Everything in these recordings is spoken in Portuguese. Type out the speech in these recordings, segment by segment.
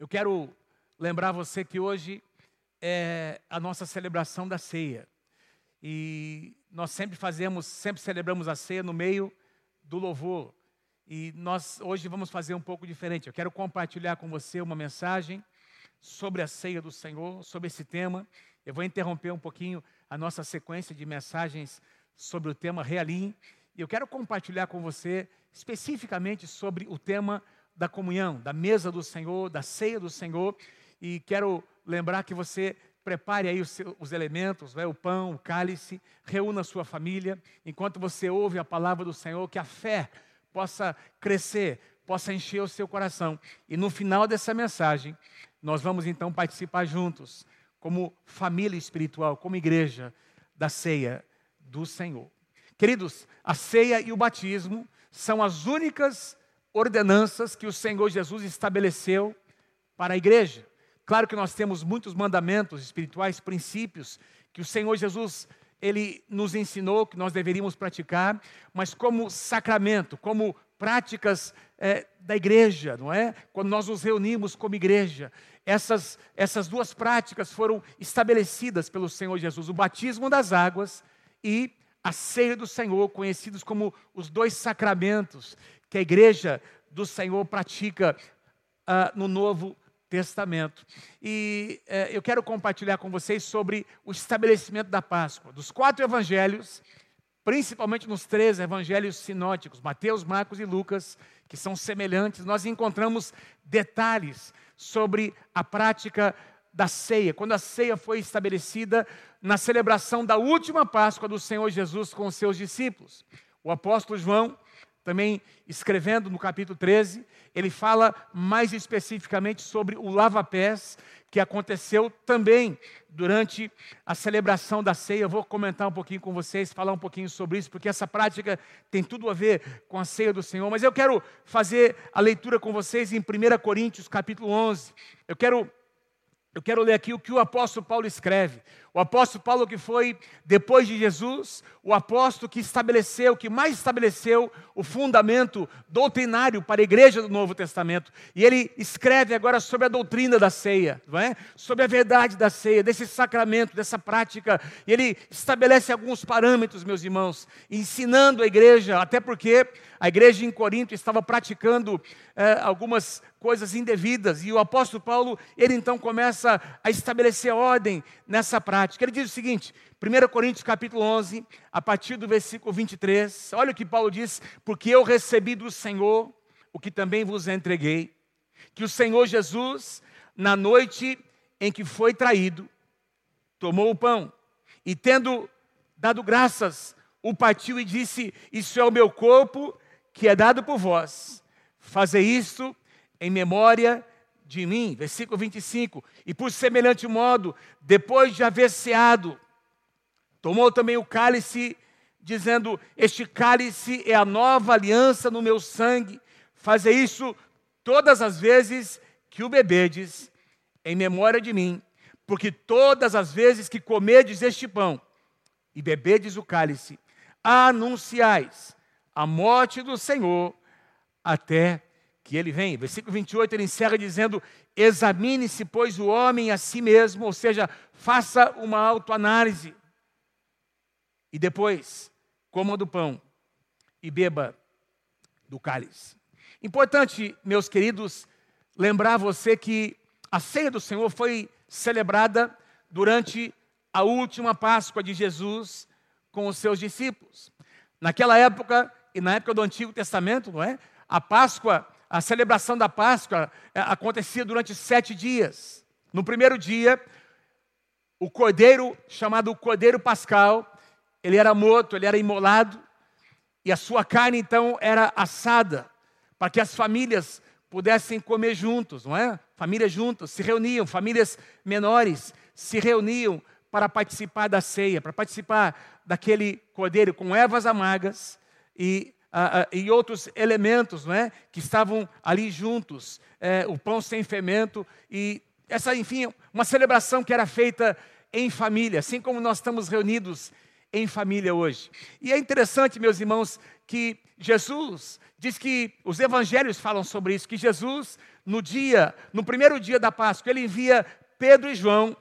Eu quero lembrar você que hoje é a nossa celebração da ceia. E nós sempre fazemos, sempre celebramos a ceia no meio do louvor. E nós hoje vamos fazer um pouco diferente. Eu quero compartilhar com você uma mensagem sobre a ceia do Senhor, sobre esse tema. Eu vou interromper um pouquinho a nossa sequência de mensagens sobre o tema Realim. E eu quero compartilhar com você especificamente sobre o tema da comunhão, da mesa do Senhor, da ceia do Senhor. E quero lembrar que você prepare aí os, os elementos, né, o pão, o cálice, reúna a sua família, enquanto você ouve a palavra do Senhor, que a fé possa crescer, possa encher o seu coração. E no final dessa mensagem, nós vamos então participar juntos, como família espiritual, como igreja, da ceia do Senhor. Queridos, a ceia e o batismo são as únicas ordenanças que o Senhor Jesus estabeleceu para a igreja. Claro que nós temos muitos mandamentos espirituais, princípios que o Senhor Jesus ele nos ensinou que nós deveríamos praticar, mas como sacramento, como práticas é, da igreja, não é? Quando nós nos reunimos como igreja, essas, essas duas práticas foram estabelecidas pelo Senhor Jesus: o batismo das águas e a ceia do Senhor, conhecidos como os dois sacramentos que a igreja do Senhor pratica uh, no Novo Testamento. E uh, eu quero compartilhar com vocês sobre o estabelecimento da Páscoa. Dos quatro evangelhos, principalmente nos três evangelhos sinóticos, Mateus, Marcos e Lucas, que são semelhantes, nós encontramos detalhes sobre a prática da ceia, quando a ceia foi estabelecida na celebração da última Páscoa do Senhor Jesus com os seus discípulos. O apóstolo João também escrevendo no capítulo 13, ele fala mais especificamente sobre o lava-pés que aconteceu também durante a celebração da ceia. Eu vou comentar um pouquinho com vocês, falar um pouquinho sobre isso, porque essa prática tem tudo a ver com a ceia do Senhor. Mas eu quero fazer a leitura com vocês em 1 Coríntios, capítulo 11. Eu quero eu quero ler aqui o que o apóstolo Paulo escreve. O apóstolo Paulo, que foi, depois de Jesus, o apóstolo que estabeleceu, que mais estabeleceu o fundamento doutrinário para a igreja do Novo Testamento. E ele escreve agora sobre a doutrina da ceia, não é? sobre a verdade da ceia, desse sacramento, dessa prática. E ele estabelece alguns parâmetros, meus irmãos, ensinando a igreja, até porque a igreja em Corinto estava praticando é, algumas coisas indevidas. E o apóstolo Paulo, ele então começa a estabelecer ordem nessa prática. Ele diz o seguinte, 1 Coríntios capítulo 11, a partir do versículo 23, olha o que Paulo diz: Porque eu recebi do Senhor o que também vos entreguei, que o Senhor Jesus, na noite em que foi traído, tomou o pão e, tendo dado graças, o partiu e disse: Isso é o meu corpo que é dado por vós. Fazer isto em memória de mim. Versículo 25. E por semelhante modo, depois de haver ceado, tomou também o cálice, dizendo: Este cálice é a nova aliança no meu sangue. Fazer isso todas as vezes que o bebedes, em memória de mim. Porque todas as vezes que comedes este pão e bebedes o cálice, anunciais a morte do Senhor até que ele vem. Versículo 28, ele encerra dizendo: Examine-se, pois, o homem a si mesmo, ou seja, faça uma autoanálise. E depois, coma do pão e beba do cálice. Importante, meus queridos, lembrar você que a ceia do Senhor foi celebrada durante a última Páscoa de Jesus com os seus discípulos. Naquela época, e na época do Antigo Testamento, não é? A Páscoa a celebração da Páscoa é, acontecia durante sete dias. No primeiro dia, o cordeiro, chamado Cordeiro Pascal, ele era morto, ele era imolado, e a sua carne então era assada, para que as famílias pudessem comer juntos, não é? Famílias juntas, se reuniam, famílias menores se reuniam para participar da ceia, para participar daquele cordeiro com ervas amargas e ah, e outros elementos não é, que estavam ali juntos, é, o pão sem fermento, e essa, enfim, uma celebração que era feita em família, assim como nós estamos reunidos em família hoje. E é interessante, meus irmãos, que Jesus diz que os evangelhos falam sobre isso, que Jesus, no dia, no primeiro dia da Páscoa, ele envia Pedro e João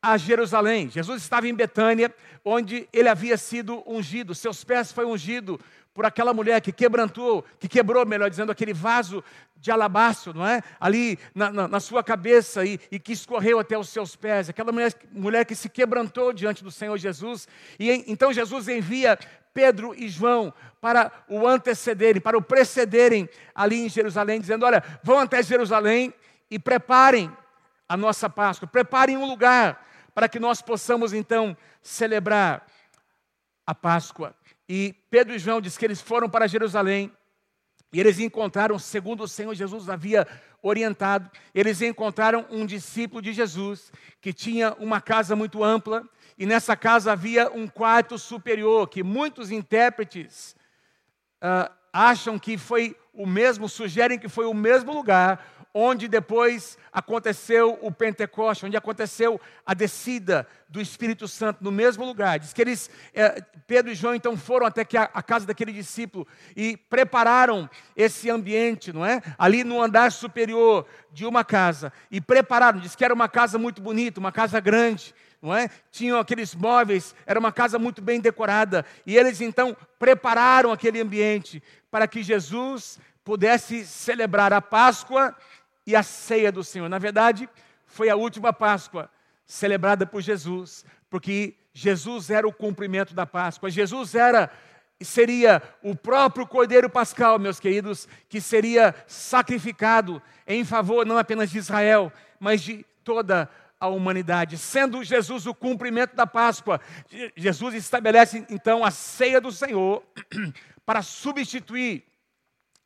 a Jerusalém. Jesus estava em Betânia, onde ele havia sido ungido, seus pés foi ungido por aquela mulher que quebrantou, que quebrou, melhor dizendo, aquele vaso de alabastro, não é? Ali na, na, na sua cabeça e, e, que escorreu até os seus pés. Aquela mulher, mulher que se quebrantou diante do Senhor Jesus. E então Jesus envia Pedro e João para o antecederem, para o precederem ali em Jerusalém, dizendo: Olha, vão até Jerusalém e preparem a nossa Páscoa, preparem um lugar para que nós possamos então celebrar a Páscoa. E Pedro e João diz que eles foram para Jerusalém e eles encontraram, segundo o Senhor Jesus havia orientado, eles encontraram um discípulo de Jesus que tinha uma casa muito ampla e nessa casa havia um quarto superior que muitos intérpretes uh, acham que foi o mesmo, sugerem que foi o mesmo lugar onde depois aconteceu o Pentecoste, onde aconteceu a descida do Espírito Santo no mesmo lugar. Diz que eles, é, Pedro e João então foram até que a, a, casa daquele discípulo e prepararam esse ambiente, não é? Ali no andar superior de uma casa e prepararam. Diz que era uma casa muito bonita, uma casa grande. Não é? Tinham aqueles móveis, era uma casa muito bem decorada, e eles então prepararam aquele ambiente para que Jesus pudesse celebrar a Páscoa e a ceia do Senhor. Na verdade, foi a última Páscoa celebrada por Jesus, porque Jesus era o cumprimento da Páscoa. Jesus era seria o próprio Cordeiro Pascal, meus queridos, que seria sacrificado em favor não apenas de Israel, mas de toda a humanidade. Sendo Jesus o cumprimento da Páscoa, Jesus estabelece então a ceia do Senhor para substituir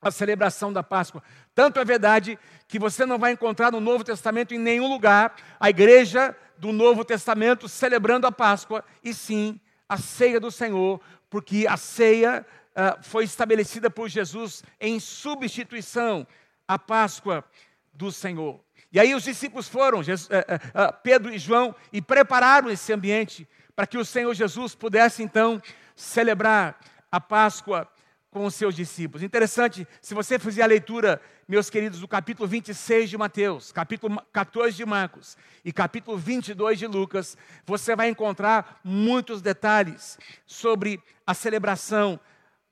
a celebração da Páscoa. Tanto é verdade que você não vai encontrar no Novo Testamento em nenhum lugar a igreja do Novo Testamento celebrando a Páscoa, e sim a ceia do Senhor, porque a ceia uh, foi estabelecida por Jesus em substituição à Páscoa do Senhor. E aí os discípulos foram, Jesus, uh, uh, Pedro e João, e prepararam esse ambiente para que o Senhor Jesus pudesse então celebrar a Páscoa com os seus discípulos. Interessante, se você fizer a leitura, meus queridos, do capítulo 26 de Mateus, capítulo 14 de Marcos e capítulo 22 de Lucas, você vai encontrar muitos detalhes sobre a celebração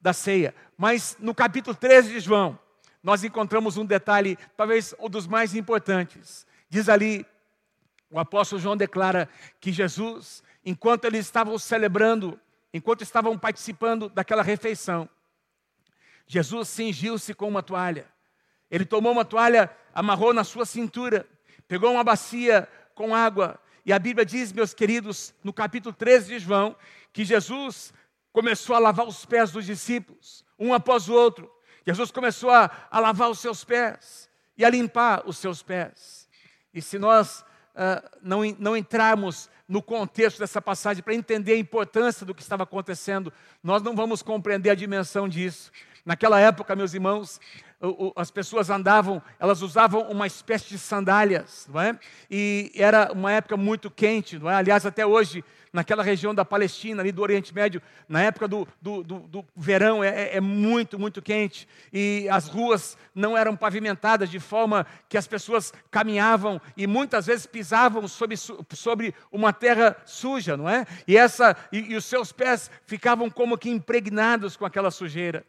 da ceia. Mas no capítulo 13 de João, nós encontramos um detalhe, talvez um dos mais importantes. Diz ali, o apóstolo João declara que Jesus, enquanto eles estavam celebrando, enquanto estavam participando daquela refeição, Jesus cingiu-se com uma toalha. Ele tomou uma toalha, amarrou na sua cintura, pegou uma bacia com água. E a Bíblia diz, meus queridos, no capítulo 13 de João, que Jesus começou a lavar os pés dos discípulos, um após o outro. Jesus começou a, a lavar os seus pés e a limpar os seus pés. E se nós uh, não, não entrarmos no contexto dessa passagem para entender a importância do que estava acontecendo, nós não vamos compreender a dimensão disso. Naquela época, meus irmãos, as pessoas andavam, elas usavam uma espécie de sandálias, não é? E era uma época muito quente, não é? Aliás, até hoje, naquela região da Palestina, ali do Oriente Médio, na época do, do, do, do verão, é, é, é, muito, muito quente. E as ruas não eram pavimentadas de forma que as pessoas caminhavam e muitas vezes pisavam sobre, sobre uma terra suja, não é? E, essa, e, e os seus pés ficavam como que impregnados com aquela sujeira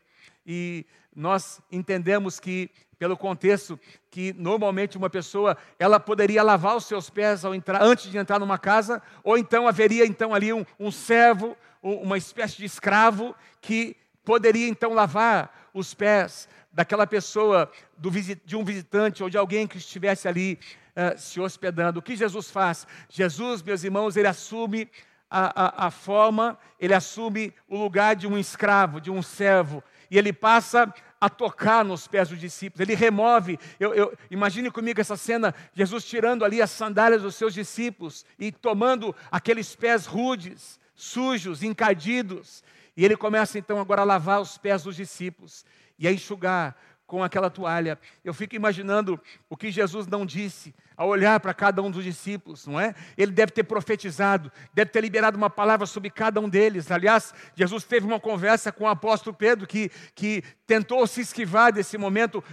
e nós entendemos que, pelo contexto, que normalmente uma pessoa ela poderia lavar os seus pés ao entrar, antes de entrar numa casa, ou então haveria então ali um, um servo, uma espécie de escravo que poderia então lavar os pés daquela pessoa, do, de um visitante ou de alguém que estivesse ali uh, se hospedando. O que Jesus faz? Jesus, meus irmãos, ele assume a, a, a forma, ele assume o lugar de um escravo, de um servo e ele passa a tocar nos pés dos discípulos, ele remove. Eu, eu, imagine comigo essa cena: Jesus tirando ali as sandálias dos seus discípulos e tomando aqueles pés rudes, sujos, encardidos, e ele começa então agora a lavar os pés dos discípulos e a enxugar com aquela toalha. Eu fico imaginando o que Jesus não disse ao olhar para cada um dos discípulos, não é? Ele deve ter profetizado, deve ter liberado uma palavra sobre cada um deles. Aliás, Jesus teve uma conversa com o apóstolo Pedro que, que tentou se esquivar desse momento,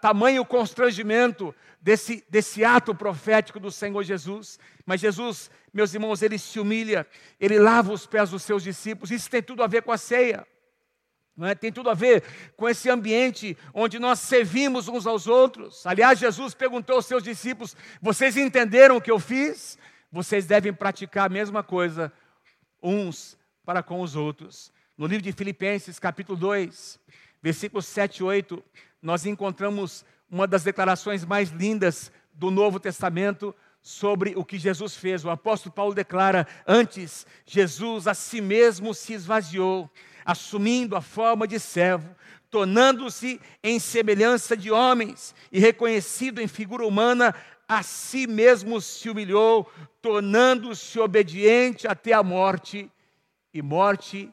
tamanho constrangimento desse, desse ato profético do Senhor Jesus. Mas Jesus, meus irmãos, ele se humilha, ele lava os pés dos seus discípulos. Isso tem tudo a ver com a ceia. É? Tem tudo a ver com esse ambiente onde nós servimos uns aos outros. Aliás, Jesus perguntou aos seus discípulos: Vocês entenderam o que eu fiz? Vocês devem praticar a mesma coisa uns para com os outros. No livro de Filipenses, capítulo 2, versículos 7 e 8, nós encontramos uma das declarações mais lindas do Novo Testamento sobre o que Jesus fez. O apóstolo Paulo declara: Antes, Jesus a si mesmo se esvaziou assumindo a forma de servo, tornando-se em semelhança de homens e reconhecido em figura humana, a si mesmo se humilhou, tornando-se obediente até a morte e morte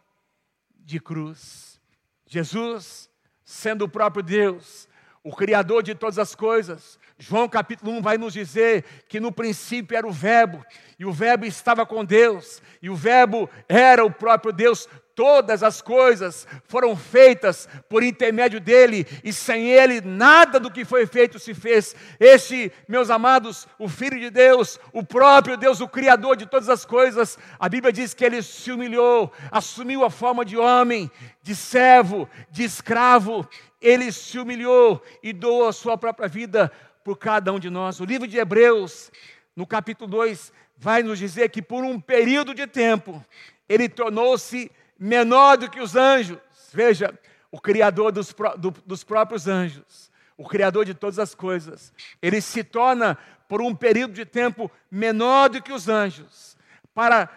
de cruz. Jesus, sendo o próprio Deus, o Criador de todas as coisas, João capítulo 1 vai nos dizer que no princípio era o Verbo, e o Verbo estava com Deus, e o Verbo era o próprio Deus. Todas as coisas foram feitas por intermédio dele, e sem ele nada do que foi feito se fez. Este, meus amados, o Filho de Deus, o próprio Deus, o Criador de todas as coisas, a Bíblia diz que ele se humilhou, assumiu a forma de homem, de servo, de escravo, ele se humilhou e doou a sua própria vida por cada um de nós. O livro de Hebreus, no capítulo 2, vai nos dizer que por um período de tempo, ele tornou-se menor do que os anjos. Veja, o Criador dos, do, dos próprios anjos, o Criador de todas as coisas, ele se torna, por um período de tempo, menor do que os anjos, para,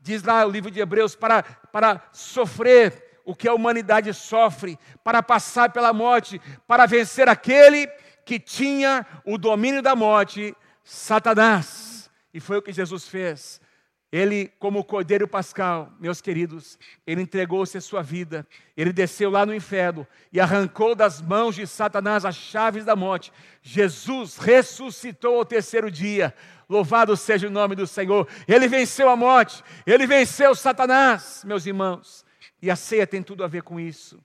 diz lá o livro de Hebreus, para, para sofrer o que a humanidade sofre, para passar pela morte, para vencer aquele que tinha o domínio da morte, Satanás. E foi o que Jesus fez. Ele, como o cordeiro pascal, meus queridos, ele entregou-se a sua vida. Ele desceu lá no inferno e arrancou das mãos de Satanás as chaves da morte. Jesus ressuscitou ao terceiro dia. Louvado seja o nome do Senhor. Ele venceu a morte, ele venceu Satanás, meus irmãos. E a ceia tem tudo a ver com isso.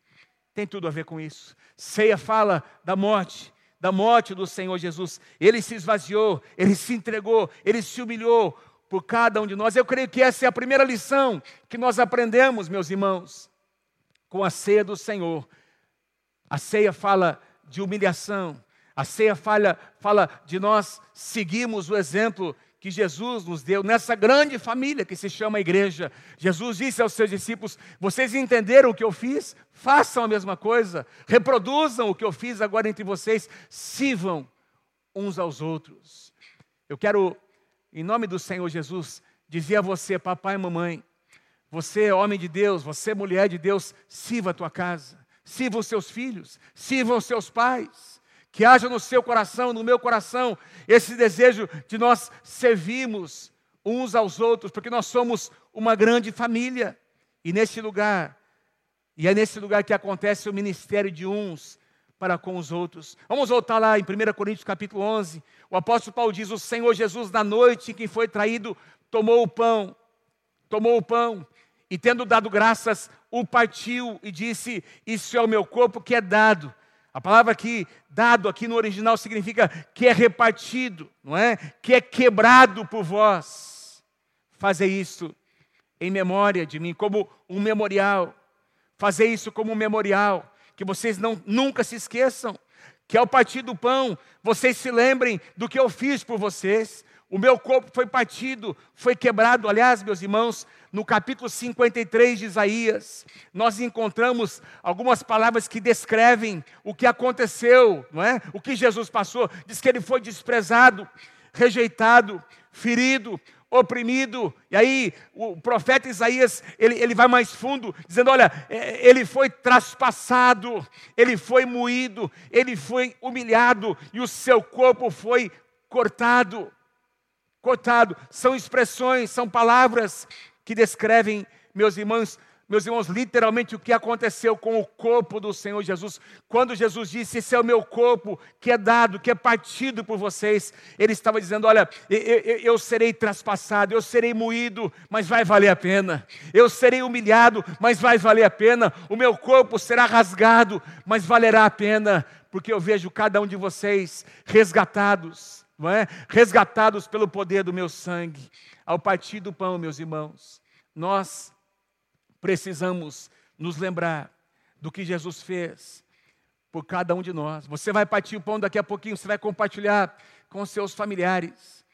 Tem tudo a ver com isso. Ceia fala da morte, da morte do Senhor Jesus. Ele se esvaziou, ele se entregou, ele se humilhou por cada um de nós. Eu creio que essa é a primeira lição que nós aprendemos, meus irmãos, com a ceia do Senhor. A ceia fala de humilhação, a ceia fala, fala de nós seguirmos o exemplo que Jesus nos deu nessa grande família que se chama igreja. Jesus disse aos seus discípulos: Vocês entenderam o que eu fiz? Façam a mesma coisa, reproduzam o que eu fiz agora entre vocês, sirvam uns aos outros. Eu quero, em nome do Senhor Jesus, dizer a você, papai e mamãe, você é homem de Deus, você é mulher de Deus, sirva a tua casa, sirva os seus filhos, sirva os seus pais que haja no seu coração, no meu coração, esse desejo de nós servirmos uns aos outros, porque nós somos uma grande família. E nesse lugar, e é nesse lugar que acontece o ministério de uns para com os outros. Vamos voltar lá em 1 Coríntios capítulo 11. O apóstolo Paulo diz: O Senhor Jesus, na noite em que foi traído, tomou o pão, tomou o pão, e tendo dado graças, o partiu e disse: Isso é o meu corpo que é dado a palavra aqui, dado aqui no original, significa que é repartido, não é? Que é quebrado por vós. Fazer isso em memória de mim, como um memorial. Fazer isso como um memorial. Que vocês não, nunca se esqueçam. Que ao partir do pão, vocês se lembrem do que eu fiz por vocês. O meu corpo foi partido, foi quebrado. Aliás, meus irmãos, no capítulo 53 de Isaías, nós encontramos algumas palavras que descrevem o que aconteceu, não é? O que Jesus passou. Diz que ele foi desprezado, rejeitado, ferido, oprimido. E aí o profeta Isaías, ele, ele vai mais fundo, dizendo: olha, é, ele foi traspassado, ele foi moído, ele foi humilhado e o seu corpo foi cortado cortado. São expressões, são palavras que descrevem, meus irmãos, meus irmãos, literalmente o que aconteceu com o corpo do Senhor Jesus. Quando Jesus disse: Esse é o meu corpo que é dado, que é partido por vocês, ele estava dizendo: Olha, eu, eu, eu serei traspassado, eu serei moído, mas vai valer a pena. Eu serei humilhado, mas vai valer a pena. O meu corpo será rasgado, mas valerá a pena, porque eu vejo cada um de vocês resgatados, não é? resgatados pelo poder do meu sangue. Ao partir do pão, meus irmãos, nós precisamos nos lembrar do que Jesus fez por cada um de nós. Você vai partir o pão daqui a pouquinho, você vai compartilhar com seus familiares.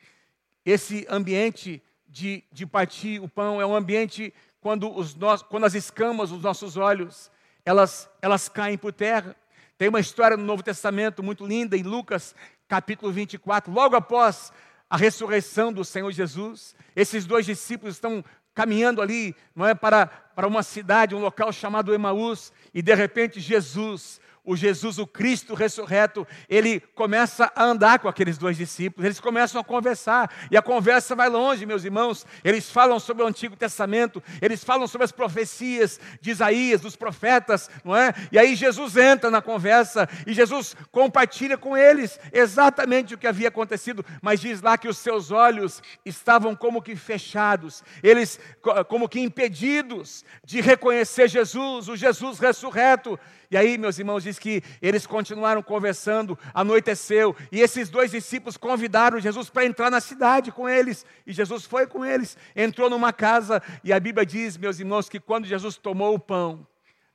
Esse ambiente de, de partir o pão é um ambiente quando, os nós, quando as escamas dos nossos olhos elas, elas caem por terra. Tem uma história no Novo Testamento muito linda, em Lucas capítulo 24, logo após a ressurreição do Senhor Jesus. Esses dois discípulos estão caminhando ali, não é para, para uma cidade, um local chamado Emaús, e de repente Jesus o Jesus, o Cristo ressurreto, ele começa a andar com aqueles dois discípulos, eles começam a conversar, e a conversa vai longe, meus irmãos. Eles falam sobre o Antigo Testamento, eles falam sobre as profecias de Isaías, dos profetas, não é? E aí Jesus entra na conversa e Jesus compartilha com eles exatamente o que havia acontecido, mas diz lá que os seus olhos estavam como que fechados, eles como que impedidos de reconhecer Jesus, o Jesus ressurreto. E aí, meus irmãos, diz que eles continuaram conversando, anoiteceu, e esses dois discípulos convidaram Jesus para entrar na cidade com eles. E Jesus foi com eles, entrou numa casa, e a Bíblia diz, meus irmãos, que quando Jesus tomou o pão,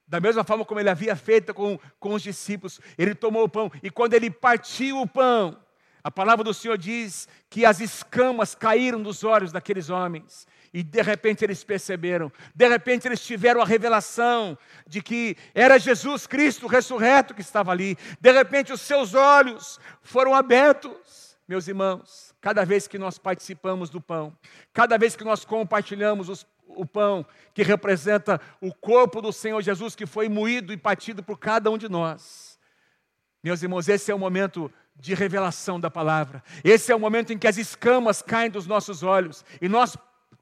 da mesma forma como ele havia feito com, com os discípulos, ele tomou o pão, e quando ele partiu o pão, a palavra do Senhor diz que as escamas caíram dos olhos daqueles homens. E de repente eles perceberam, de repente eles tiveram a revelação de que era Jesus Cristo ressurreto que estava ali. De repente os seus olhos foram abertos. Meus irmãos, cada vez que nós participamos do pão, cada vez que nós compartilhamos os, o pão, que representa o corpo do Senhor Jesus que foi moído e partido por cada um de nós. Meus irmãos, esse é o momento de revelação da palavra. Esse é o momento em que as escamas caem dos nossos olhos e nós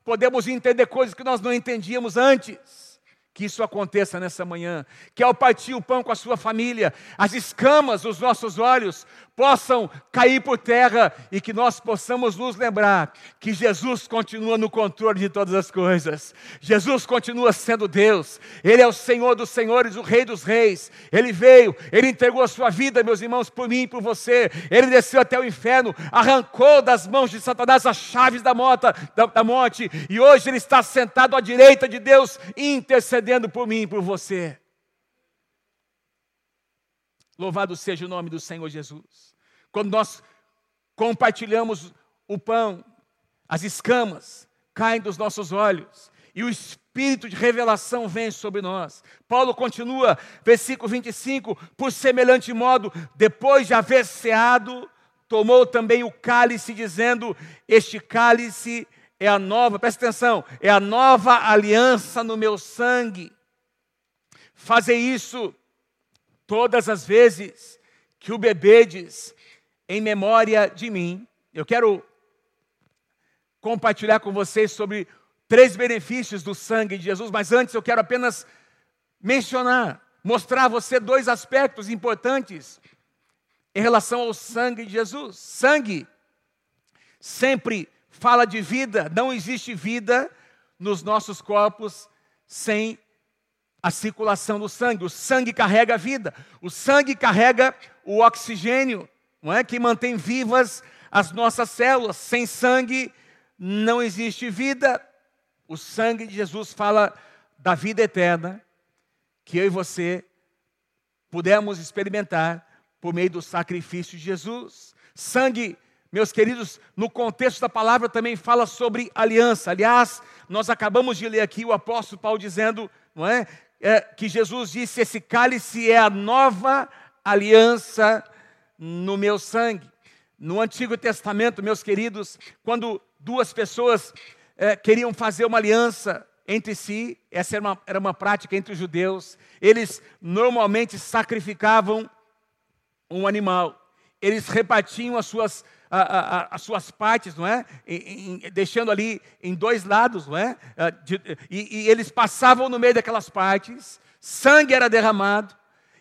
podemos entender coisas que nós não entendíamos antes. Que isso aconteça nessa manhã, que ao partir o pão com a sua família, as escamas dos nossos olhos possam cair por terra e que nós possamos nos lembrar que Jesus continua no controle de todas as coisas. Jesus continua sendo Deus. Ele é o Senhor dos senhores, o Rei dos reis. Ele veio, ele entregou a sua vida, meus irmãos, por mim e por você. Ele desceu até o inferno, arrancou das mãos de Satanás as chaves da, mota, da, da morte e hoje ele está sentado à direita de Deus intercedendo por mim e por você. Louvado seja o nome do Senhor Jesus. Quando nós compartilhamos o pão, as escamas caem dos nossos olhos e o espírito de revelação vem sobre nós. Paulo continua, versículo 25: por semelhante modo, depois de haver ceado, tomou também o cálice, dizendo: Este cálice é a nova, presta atenção, é a nova aliança no meu sangue. Fazer isso todas as vezes que o bebedes em memória de mim. Eu quero compartilhar com vocês sobre três benefícios do sangue de Jesus, mas antes eu quero apenas mencionar, mostrar a você dois aspectos importantes em relação ao sangue de Jesus. Sangue sempre fala de vida, não existe vida nos nossos corpos sem a circulação do sangue. O sangue carrega a vida, o sangue carrega o oxigênio, não é? Que mantém vivas as nossas células. Sem sangue não existe vida. O sangue de Jesus fala da vida eterna que eu e você pudemos experimentar por meio do sacrifício de Jesus. Sangue meus queridos, no contexto da palavra também fala sobre aliança. Aliás, nós acabamos de ler aqui o apóstolo Paulo dizendo, não é, é que Jesus disse: esse cálice é a nova aliança no meu sangue. No Antigo Testamento, meus queridos, quando duas pessoas é, queriam fazer uma aliança entre si, essa era uma, era uma prática entre os judeus, eles normalmente sacrificavam um animal. Eles repartiam as suas, a, a, as suas partes, não é? Deixando ali em dois lados, não é? Ah, e, e eles passavam no meio daquelas partes, sangue era derramado,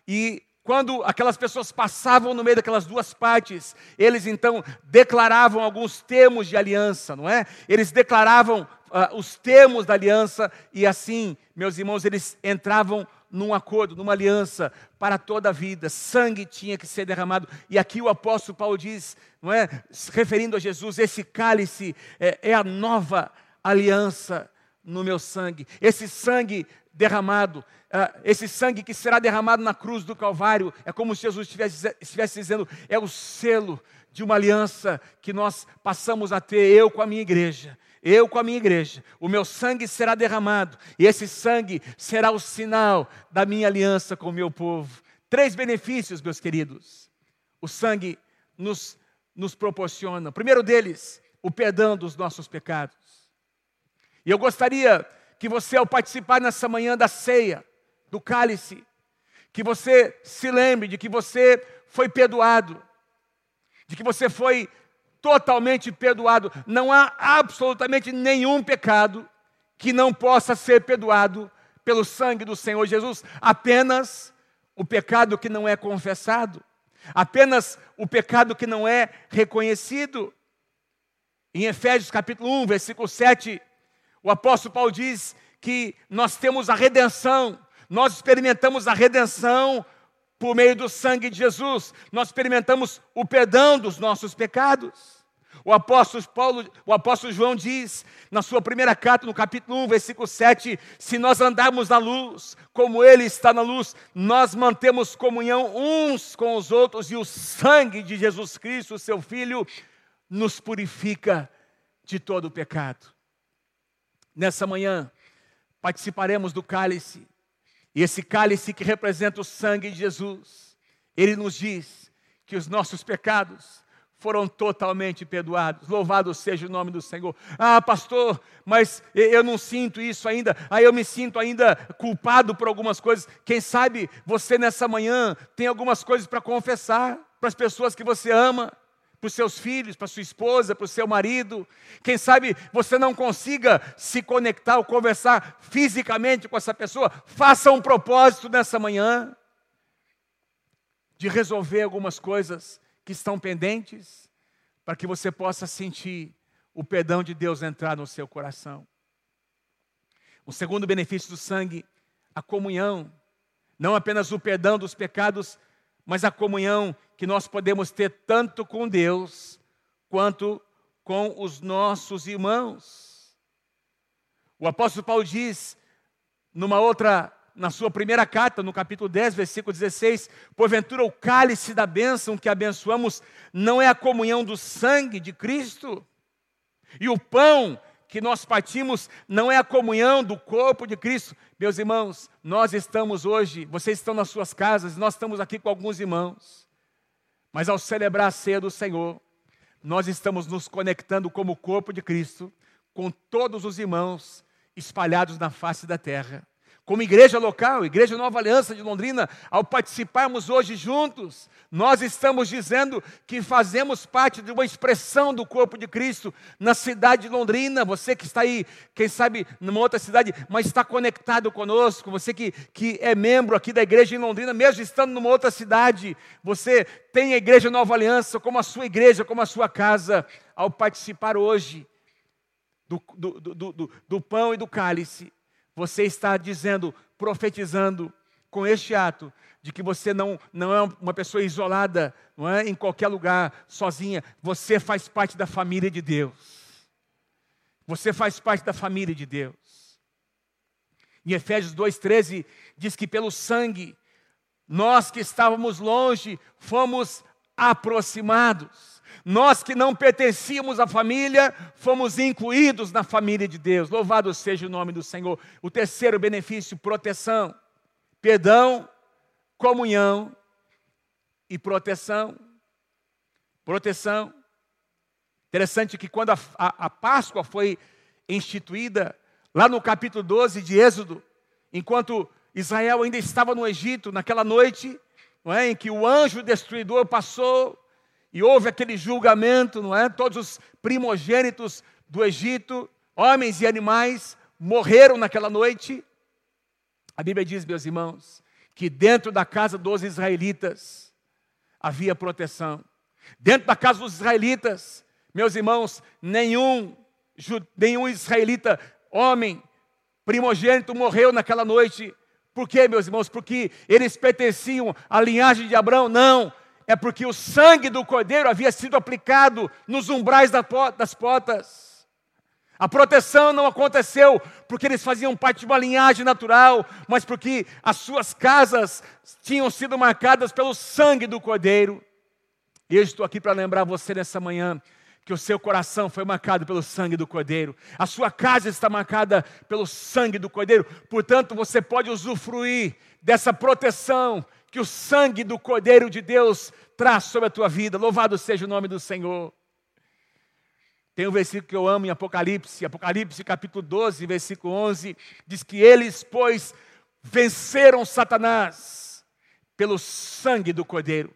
e quando aquelas pessoas passavam no meio daquelas duas partes, eles então declaravam alguns termos de aliança, não é? Eles declaravam uh, os termos da aliança e assim, meus irmãos, eles entravam num acordo, numa aliança para toda a vida. Sangue tinha que ser derramado. E aqui o apóstolo Paulo diz, não é? Referindo a Jesus, esse cálice é, é a nova aliança no meu sangue. Esse sangue derramado Uh, esse sangue que será derramado na cruz do Calvário, é como se Jesus estivesse, estivesse dizendo, é o selo de uma aliança que nós passamos a ter, eu com a minha igreja, eu com a minha igreja, o meu sangue será derramado, e esse sangue será o sinal da minha aliança com o meu povo. Três benefícios, meus queridos, o sangue nos, nos proporciona. Primeiro deles, o perdão dos nossos pecados. E eu gostaria que você, ao participar nessa manhã da ceia, do cálice, que você se lembre de que você foi perdoado, de que você foi totalmente perdoado. Não há absolutamente nenhum pecado que não possa ser perdoado pelo sangue do Senhor Jesus, apenas o pecado que não é confessado, apenas o pecado que não é reconhecido. Em Efésios capítulo 1, versículo 7, o apóstolo Paulo diz que nós temos a redenção nós experimentamos a redenção por meio do sangue de Jesus. Nós experimentamos o perdão dos nossos pecados. O apóstolo Paulo, o apóstolo João diz na sua primeira carta, no capítulo 1, versículo 7, se nós andarmos na luz, como ele está na luz, nós mantemos comunhão uns com os outros e o sangue de Jesus Cristo, seu filho, nos purifica de todo o pecado. Nessa manhã participaremos do cálice e esse cálice que representa o sangue de Jesus, ele nos diz que os nossos pecados foram totalmente perdoados. Louvado seja o nome do Senhor. Ah, pastor, mas eu não sinto isso ainda. Ah, eu me sinto ainda culpado por algumas coisas. Quem sabe você nessa manhã tem algumas coisas para confessar para as pessoas que você ama para os seus filhos, para sua esposa, para o seu marido. Quem sabe você não consiga se conectar ou conversar fisicamente com essa pessoa. Faça um propósito nessa manhã de resolver algumas coisas que estão pendentes, para que você possa sentir o perdão de Deus entrar no seu coração. O segundo benefício do sangue, a comunhão, não apenas o perdão dos pecados, mas a comunhão que nós podemos ter tanto com Deus quanto com os nossos irmãos. O apóstolo Paulo diz, numa outra, na sua primeira carta, no capítulo 10, versículo 16: Porventura o cálice da bênção que abençoamos não é a comunhão do sangue de Cristo? E o pão que nós partimos não é a comunhão do corpo de Cristo. Meus irmãos, nós estamos hoje, vocês estão nas suas casas, nós estamos aqui com alguns irmãos. Mas ao celebrar a ceia do Senhor, nós estamos nos conectando como corpo de Cristo com todos os irmãos espalhados na face da terra. Como igreja local, Igreja Nova Aliança de Londrina, ao participarmos hoje juntos, nós estamos dizendo que fazemos parte de uma expressão do corpo de Cristo na cidade de Londrina. Você que está aí, quem sabe, numa outra cidade, mas está conectado conosco, você que, que é membro aqui da igreja em Londrina, mesmo estando numa outra cidade, você tem a Igreja Nova Aliança como a sua igreja, como a sua casa, ao participar hoje do, do, do, do, do pão e do cálice você está dizendo, profetizando com este ato de que você não, não é uma pessoa isolada, não é em qualquer lugar, sozinha. Você faz parte da família de Deus. Você faz parte da família de Deus. Em Efésios 2,13 diz que pelo sangue, nós que estávamos longe, fomos aproximados. Nós que não pertencíamos à família, fomos incluídos na família de Deus. Louvado seja o nome do Senhor. O terceiro benefício, proteção. Perdão, comunhão e proteção. Proteção. Interessante que quando a, a, a Páscoa foi instituída, lá no capítulo 12 de Êxodo, enquanto Israel ainda estava no Egito, naquela noite, é, em que o anjo destruidor passou e houve aquele julgamento, não é? Todos os primogênitos do Egito, homens e animais, morreram naquela noite. A Bíblia diz, meus irmãos, que dentro da casa dos israelitas havia proteção. Dentro da casa dos israelitas, meus irmãos, nenhum, nenhum israelita, homem, primogênito, morreu naquela noite. Por quê, meus irmãos? Porque eles pertenciam à linhagem de Abraão? Não. É porque o sangue do cordeiro havia sido aplicado nos umbrais das portas. A proteção não aconteceu porque eles faziam parte de uma linhagem natural, mas porque as suas casas tinham sido marcadas pelo sangue do Cordeiro. E eu estou aqui para lembrar você nessa manhã que o seu coração foi marcado pelo sangue do Cordeiro, a sua casa está marcada pelo sangue do Cordeiro, portanto você pode usufruir dessa proteção que o sangue do Cordeiro de Deus traz sobre a tua vida. Louvado seja o nome do Senhor. Tem um versículo que eu amo em Apocalipse, Apocalipse capítulo 12, versículo 11, diz que eles, pois, venceram Satanás pelo sangue do Cordeiro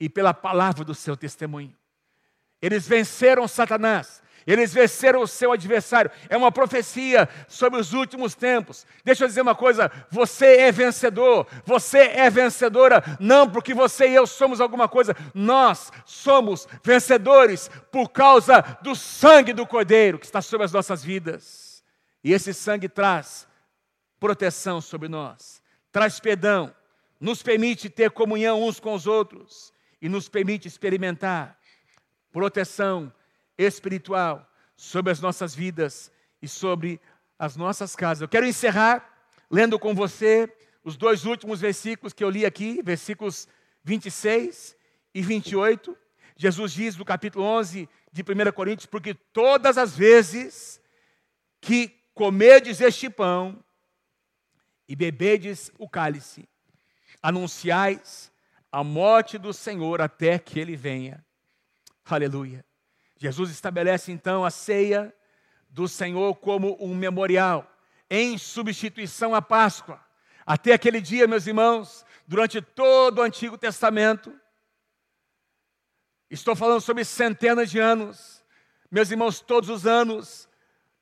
e pela palavra do seu testemunho. Eles venceram Satanás eles venceram o seu adversário. É uma profecia sobre os últimos tempos. Deixa eu dizer uma coisa: você é vencedor, você é vencedora, não porque você e eu somos alguma coisa, nós somos vencedores por causa do sangue do Cordeiro que está sobre as nossas vidas. E esse sangue traz proteção sobre nós, traz perdão, nos permite ter comunhão uns com os outros e nos permite experimentar proteção espiritual sobre as nossas vidas e sobre as nossas casas. Eu quero encerrar lendo com você os dois últimos versículos que eu li aqui, versículos 26 e 28. Jesus diz no capítulo 11 de 1 Coríntios: Porque todas as vezes que comedes este pão e bebedes o cálice, anunciais a morte do Senhor até que ele venha. Aleluia. Jesus estabelece então a ceia do Senhor como um memorial, em substituição à Páscoa. Até aquele dia, meus irmãos, durante todo o Antigo Testamento, estou falando sobre centenas de anos, meus irmãos, todos os anos,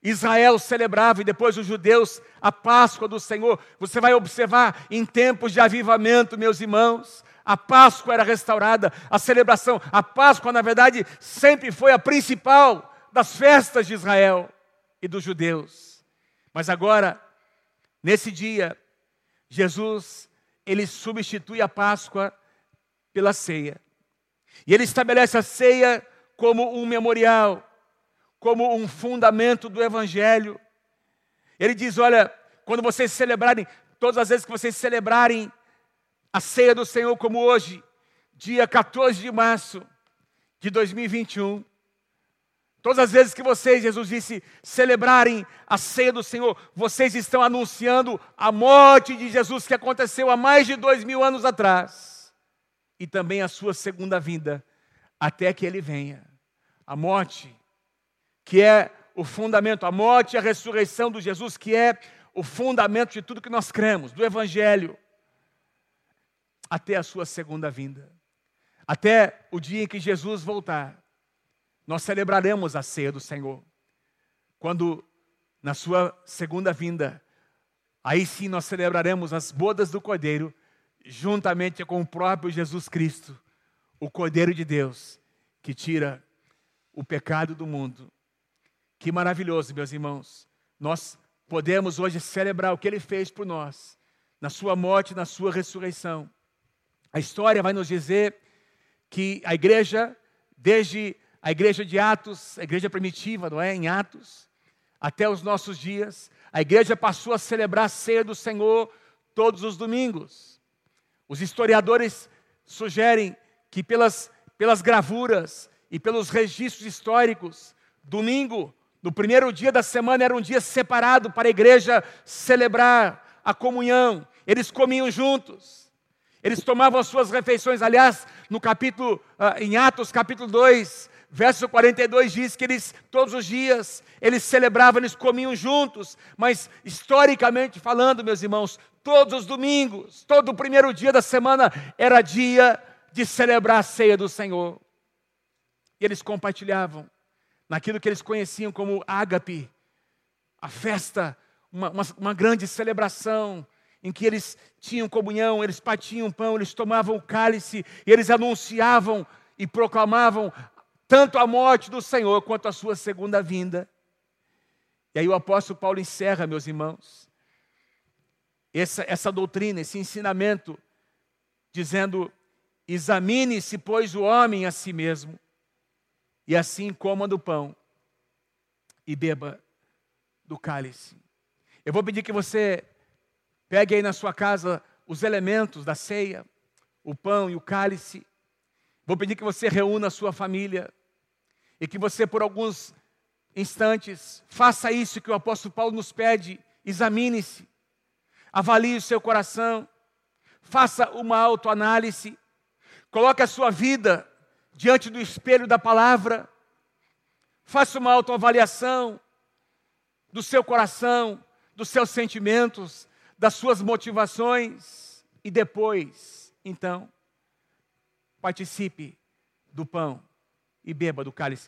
Israel celebrava e depois os judeus a Páscoa do Senhor. Você vai observar em tempos de avivamento, meus irmãos, a Páscoa era restaurada, a celebração. A Páscoa, na verdade, sempre foi a principal das festas de Israel e dos judeus. Mas agora, nesse dia, Jesus, ele substitui a Páscoa pela ceia. E ele estabelece a ceia como um memorial, como um fundamento do evangelho. Ele diz: "Olha, quando vocês celebrarem, todas as vezes que vocês celebrarem a ceia do Senhor como hoje, dia 14 de março de 2021. Todas as vezes que vocês, Jesus disse, celebrarem a ceia do Senhor, vocês estão anunciando a morte de Jesus que aconteceu há mais de dois mil anos atrás, e também a sua segunda vinda, até que ele venha. A morte, que é o fundamento, a morte e a ressurreição do Jesus, que é o fundamento de tudo que nós cremos, do Evangelho até a sua segunda vinda. Até o dia em que Jesus voltar, nós celebraremos a ceia do Senhor. Quando, na sua segunda vinda, aí sim nós celebraremos as bodas do Cordeiro, juntamente com o próprio Jesus Cristo, o Cordeiro de Deus, que tira o pecado do mundo. Que maravilhoso, meus irmãos. Nós podemos hoje celebrar o que ele fez por nós, na sua morte, na sua ressurreição. A história vai nos dizer que a igreja, desde a igreja de Atos, a igreja primitiva, não é? Em Atos, até os nossos dias, a igreja passou a celebrar a ceia do Senhor todos os domingos. Os historiadores sugerem que pelas, pelas gravuras e pelos registros históricos, domingo, no primeiro dia da semana, era um dia separado para a igreja celebrar a comunhão. Eles comiam juntos. Eles tomavam as suas refeições, aliás, no capítulo, uh, em Atos capítulo 2, verso 42 diz que eles, todos os dias, eles celebravam, eles comiam juntos, mas historicamente falando, meus irmãos, todos os domingos, todo o primeiro dia da semana era dia de celebrar a ceia do Senhor. E eles compartilhavam naquilo que eles conheciam como ágape, a festa, uma, uma, uma grande celebração, em que eles tinham comunhão, eles partiam pão, eles tomavam o cálice, e eles anunciavam e proclamavam tanto a morte do Senhor quanto a sua segunda vinda. E aí o apóstolo Paulo encerra, meus irmãos, essa, essa doutrina, esse ensinamento, dizendo: examine-se, pois, o homem a si mesmo, e assim coma do pão e beba do cálice. Eu vou pedir que você pegue aí na sua casa os elementos da ceia, o pão e o cálice. Vou pedir que você reúna a sua família e que você, por alguns instantes, faça isso que o apóstolo Paulo nos pede: examine-se, avalie o seu coração, faça uma autoanálise, coloque a sua vida diante do espelho da palavra, faça uma autoavaliação do seu coração, dos seus sentimentos, das suas motivações e depois, então, participe do pão e beba do cálice.